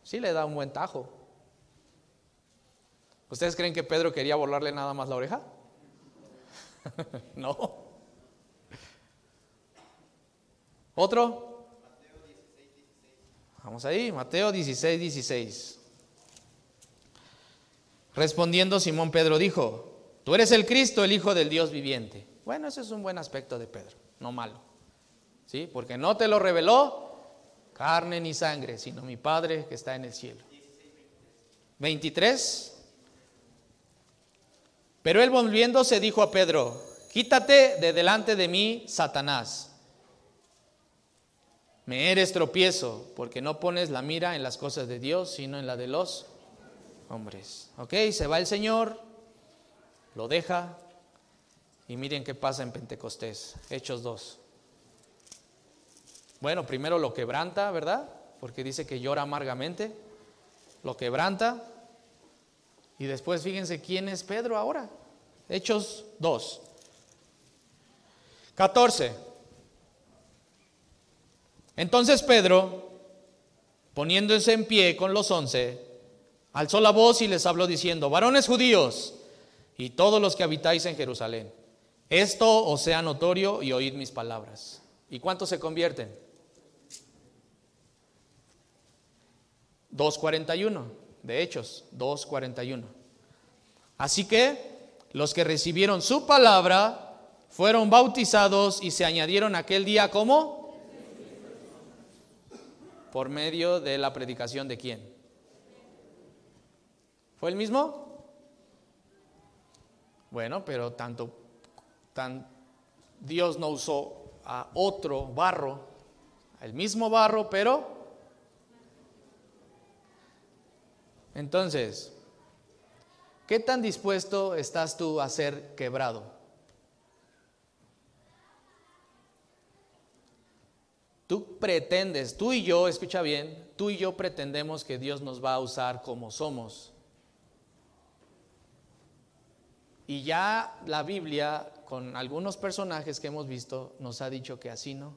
sí le da un buen tajo. ¿Ustedes creen que Pedro quería volarle nada más la oreja? (laughs) no. ¿Otro? Vamos ahí, Mateo 16, 16. Respondiendo Simón Pedro dijo, tú eres el Cristo, el Hijo del Dios viviente. Bueno, ese es un buen aspecto de Pedro, no malo. ¿Sí? Porque no te lo reveló carne ni sangre, sino mi Padre que está en el cielo. 23. Pero él volviéndose dijo a Pedro, quítate de delante de mí, Satanás. Me eres tropiezo, porque no pones la mira en las cosas de Dios, sino en la de los hombres. Ok, se va el Señor, lo deja, y miren qué pasa en Pentecostés, Hechos 2. Bueno, primero lo quebranta, ¿verdad? Porque dice que llora amargamente, lo quebranta, y después fíjense quién es Pedro ahora. Hechos 2. 14. Entonces Pedro, poniéndose en pie con los once, alzó la voz y les habló diciendo, varones judíos y todos los que habitáis en Jerusalén, esto os sea notorio y oíd mis palabras. ¿Y cuántos se convierten? 2.41 de Hechos 2.41. Así que los que recibieron su palabra fueron bautizados y se añadieron aquel día como por medio de la predicación de quién. ¿Fue el mismo? Bueno, pero tanto tan Dios no usó a otro barro, el mismo barro, pero Entonces, ¿qué tan dispuesto estás tú a ser quebrado? Tú pretendes, tú y yo, escucha bien, tú y yo pretendemos que Dios nos va a usar como somos. Y ya la Biblia, con algunos personajes que hemos visto, nos ha dicho que así no.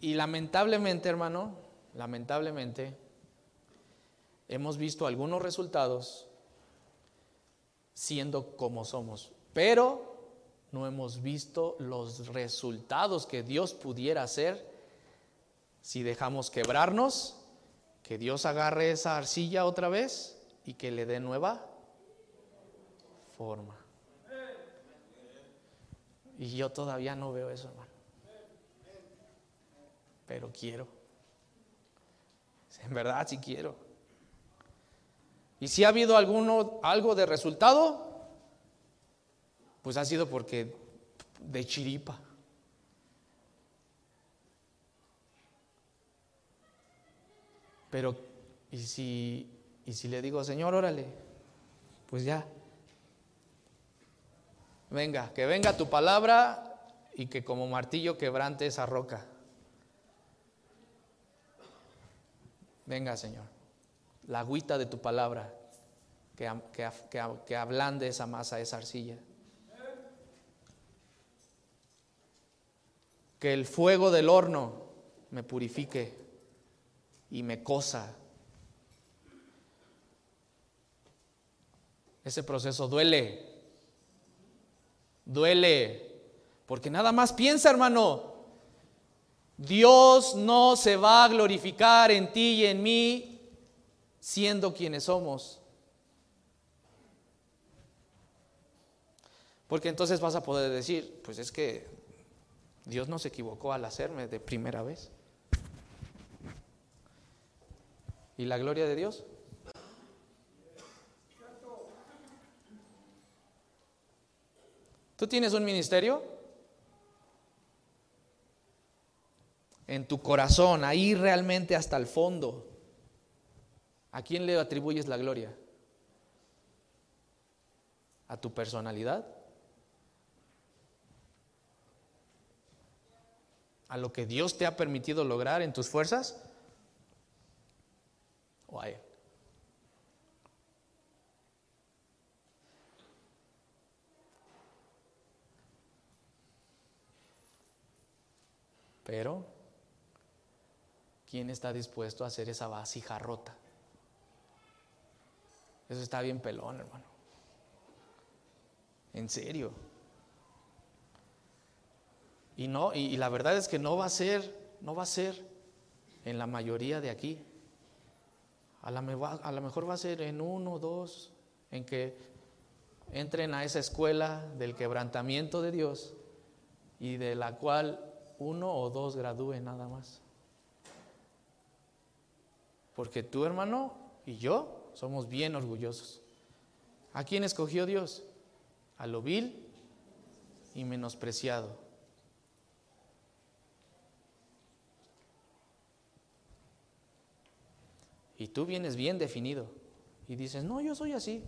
Y lamentablemente, hermano, lamentablemente, hemos visto algunos resultados siendo como somos, pero no hemos visto los resultados que Dios pudiera hacer si dejamos quebrarnos, que Dios agarre esa arcilla otra vez y que le dé nueva forma. Y yo todavía no veo eso, hermano pero quiero. En verdad sí quiero. Y si ha habido alguno, algo de resultado, pues ha sido porque de chiripa. Pero, ¿y si, y si le digo, Señor, órale, pues ya. Venga, que venga tu palabra y que como martillo quebrante esa roca. Venga, Señor, la agüita de tu palabra que, que, que, ablande esa masa, esa arcilla. Que el fuego del horno me purifique y me cosa. Ese proceso duele. Duele. Porque nada más piensa, hermano. Dios no se va a glorificar en ti y en mí siendo quienes somos. Porque entonces vas a poder decir, pues es que Dios no se equivocó al hacerme de primera vez. ¿Y la gloria de Dios? ¿Tú tienes un ministerio? en tu corazón, ahí realmente hasta el fondo. ¿A quién le atribuyes la gloria? ¿A tu personalidad? ¿A lo que Dios te ha permitido lograr en tus fuerzas? ¿O a Él? Pero, ¿quién está dispuesto a hacer esa vasija rota? Eso está bien pelón, hermano. En serio. Y no, y, la verdad es que no va a ser, no va a ser en la mayoría de aquí. A la, a lo mejor va a ser en uno, dos, en que entren a esa escuela del quebrantamiento de Dios y de la cual uno o dos gradúen nada más. Porque tú, hermano, y yo somos bien orgullosos. ¿A quién escogió Dios? A lo vil y menospreciado. Y tú vienes bien definido y dices, no, yo soy así.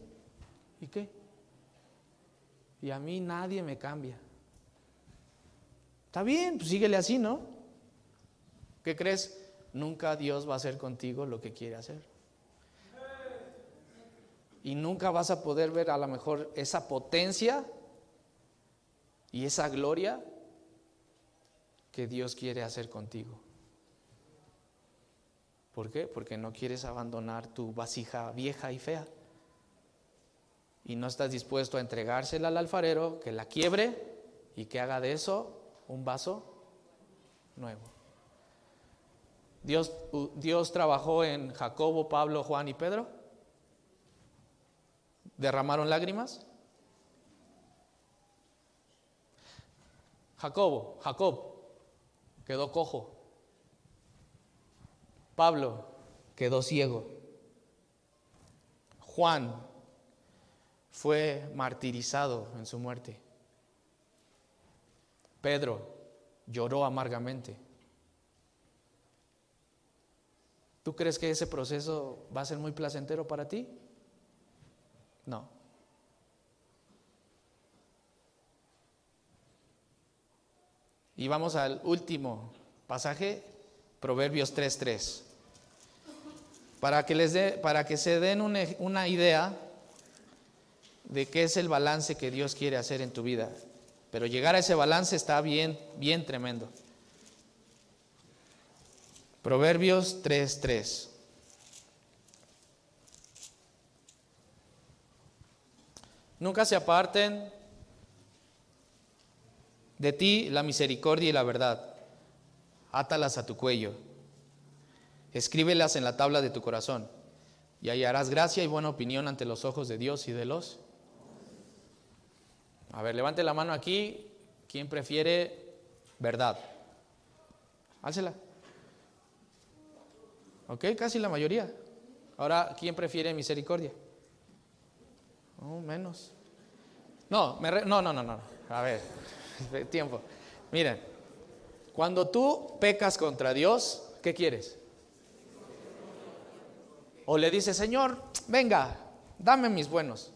¿Y qué? Y a mí nadie me cambia. Está bien, pues síguele así, ¿no? ¿Qué crees? Nunca Dios va a hacer contigo lo que quiere hacer. Y nunca vas a poder ver a lo mejor esa potencia y esa gloria que Dios quiere hacer contigo. ¿Por qué? Porque no quieres abandonar tu vasija vieja y fea. Y no estás dispuesto a entregársela al alfarero, que la quiebre y que haga de eso un vaso nuevo. Dios, Dios trabajó en Jacobo, Pablo, Juan y Pedro. ¿Derramaron lágrimas? Jacobo, Jacob, quedó cojo. Pablo quedó ciego. Juan fue martirizado en su muerte. Pedro lloró amargamente. ¿Tú crees que ese proceso va a ser muy placentero para ti? No. Y vamos al último pasaje, Proverbios 3:3. Para que les dé para que se den una, una idea de qué es el balance que Dios quiere hacer en tu vida. Pero llegar a ese balance está bien, bien tremendo. Proverbios 3:3. Nunca se aparten de ti la misericordia y la verdad. Átalas a tu cuello. Escríbelas en la tabla de tu corazón. Y hallarás gracia y buena opinión ante los ojos de Dios y de los a ver, levante la mano aquí. ¿Quién prefiere verdad? Álcela. Ok, casi la mayoría. Ahora, ¿quién prefiere misericordia? Oh, menos. No, no, no, no, no. A ver, (laughs) tiempo. Miren, cuando tú pecas contra Dios, ¿qué quieres? O le dices, Señor, venga, dame mis buenos.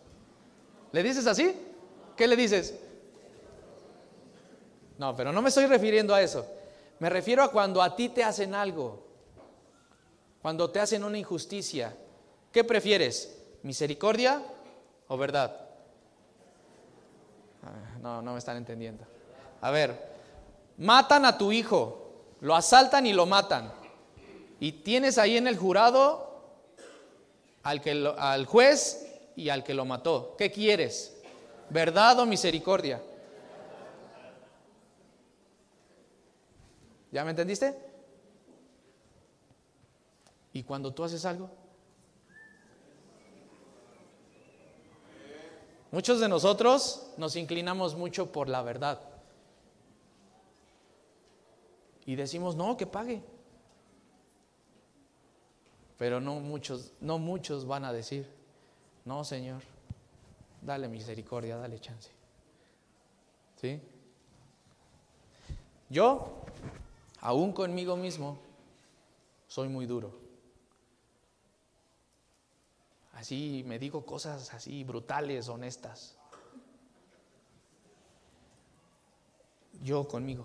¿Le dices así? ¿Qué le dices? No, pero no me estoy refiriendo a eso. Me refiero a cuando a ti te hacen algo, cuando te hacen una injusticia. ¿Qué prefieres? ¿Misericordia o verdad? Ah, no, no me están entendiendo. A ver, matan a tu hijo, lo asaltan y lo matan. Y tienes ahí en el jurado al, que al juez y al que lo mató. ¿Qué quieres? ¿Verdad o misericordia? ¿Ya me entendiste? ¿Y cuando tú haces algo? Muchos de nosotros nos inclinamos mucho por la verdad. Y decimos, no, que pague. Pero no muchos, no muchos van a decir, no, Señor, dale misericordia, dale chance. ¿Sí? Yo, aún conmigo mismo, soy muy duro. Así me digo cosas así brutales, honestas. Yo conmigo.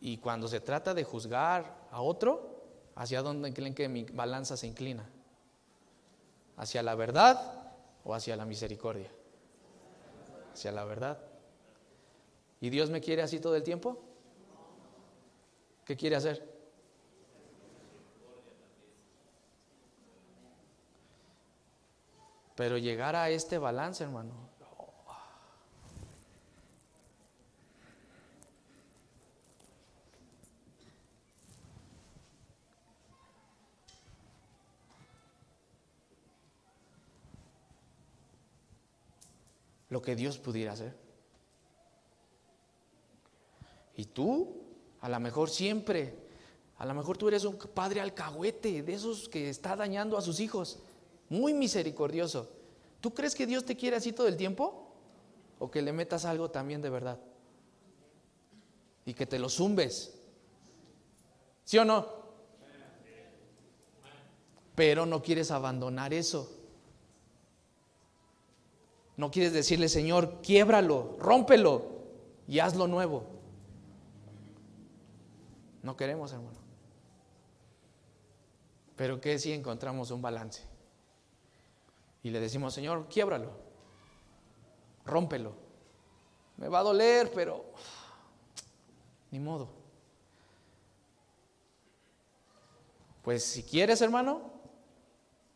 Y cuando se trata de juzgar a otro, ¿hacia dónde creen que mi balanza se inclina? ¿Hacia la verdad o hacia la misericordia? Hacia la verdad. ¿Y Dios me quiere así todo el tiempo? ¿Qué quiere hacer? Pero llegar a este balance, hermano. Lo que Dios pudiera hacer. Y tú, a lo mejor siempre, a lo mejor tú eres un padre alcahuete, de esos que está dañando a sus hijos muy misericordioso. ¿Tú crees que Dios te quiere así todo el tiempo? ¿O que le metas algo también de verdad? Y que te lo zumbes. ¿Sí o no? Pero no quieres abandonar eso. No quieres decirle, Señor, quiébralo, rómpelo y hazlo nuevo. No queremos, hermano. Pero que si encontramos un balance? y le decimos, Señor, quiébralo, rómpelo. Me va a doler, pero ni modo. Pues si quieres, hermano,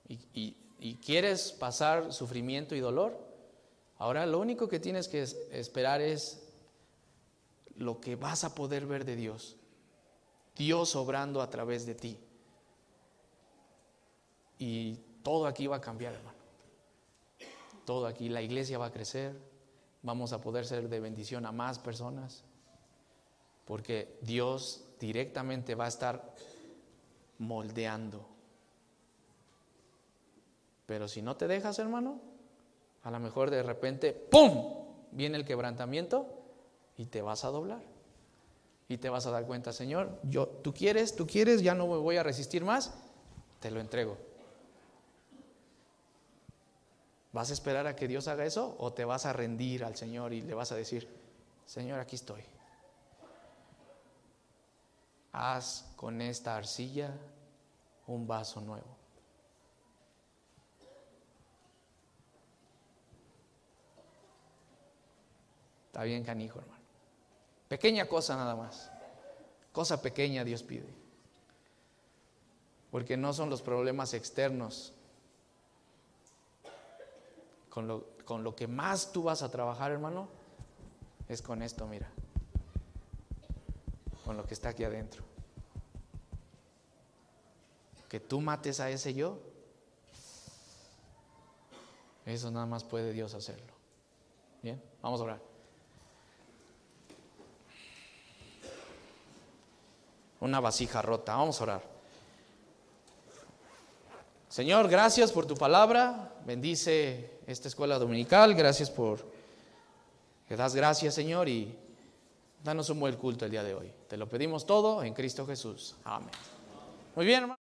y quieres pasar sufrimiento y dolor, ahora lo único que tienes que esperar es lo que vas a poder ver de Dios. Dios obrando a través de ti. Y todo aquí va a cambiar, hermano todo aquí. La iglesia va a crecer, vamos a poder ser de bendición a más personas, porque Dios directamente va a estar moldeando. Pero si no te dejas, hermano, a lo mejor de repente, ¡pum!, viene el quebrantamiento y te vas a doblar. Y te vas a dar cuenta, Señor, yo, tú quieres, tú quieres, ya no me voy a resistir más, te lo entrego. ¿Vas a esperar a que Dios haga eso o te vas a rendir al Señor y le vas a decir, Señor, aquí estoy? Haz con esta arcilla un vaso nuevo. Está bien, canijo, hermano. Pequeña cosa nada más. Cosa pequeña Dios pide. Porque no son los problemas externos con lo, con lo que más tú vas a trabajar, hermano, es con esto, mira. Con lo que está aquí adentro. Que tú mates a ese yo, eso nada más puede Dios hacerlo. Bien, vamos a orar. Una vasija rota, vamos a orar. Señor, gracias por tu palabra. Bendice esta escuela dominical. Gracias por que das gracias, Señor, y danos un buen culto el día de hoy. Te lo pedimos todo en Cristo Jesús. Amén. Muy bien, hermano.